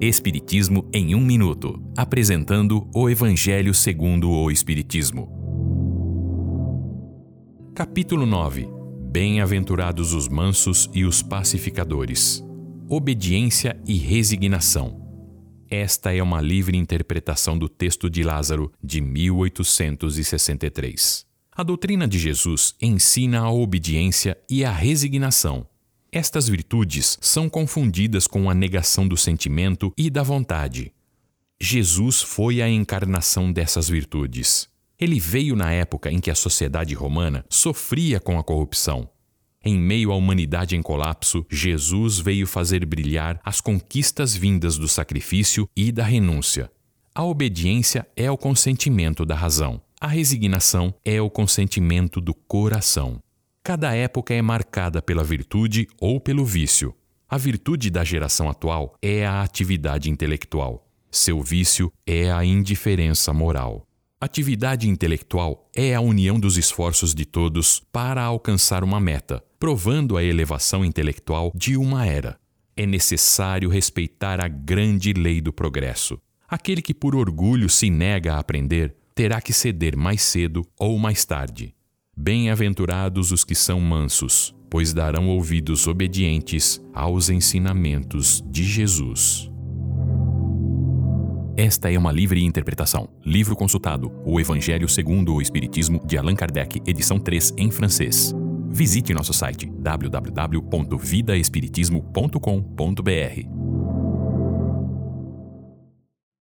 Espiritismo em um minuto, apresentando o Evangelho segundo o Espiritismo. Capítulo 9. Bem-aventurados os mansos e os pacificadores. Obediência e resignação. Esta é uma livre interpretação do texto de Lázaro de 1863. A doutrina de Jesus ensina a obediência e a resignação estas virtudes são confundidas com a negação do sentimento e da vontade. Jesus foi a encarnação dessas virtudes. Ele veio na época em que a sociedade romana sofria com a corrupção. Em meio à humanidade em colapso, Jesus veio fazer brilhar as conquistas vindas do sacrifício e da renúncia. A obediência é o consentimento da razão. A resignação é o consentimento do coração. Cada época é marcada pela virtude ou pelo vício. A virtude da geração atual é a atividade intelectual. Seu vício é a indiferença moral. Atividade intelectual é a união dos esforços de todos para alcançar uma meta, provando a elevação intelectual de uma era. É necessário respeitar a grande lei do progresso. Aquele que por orgulho se nega a aprender terá que ceder mais cedo ou mais tarde. Bem-aventurados os que são mansos, pois darão ouvidos obedientes aos ensinamentos de Jesus. Esta é uma livre interpretação. Livro consultado: O Evangelho segundo o Espiritismo, de Allan Kardec, edição 3, em francês. Visite nosso site www.vidaespiritismo.com.br.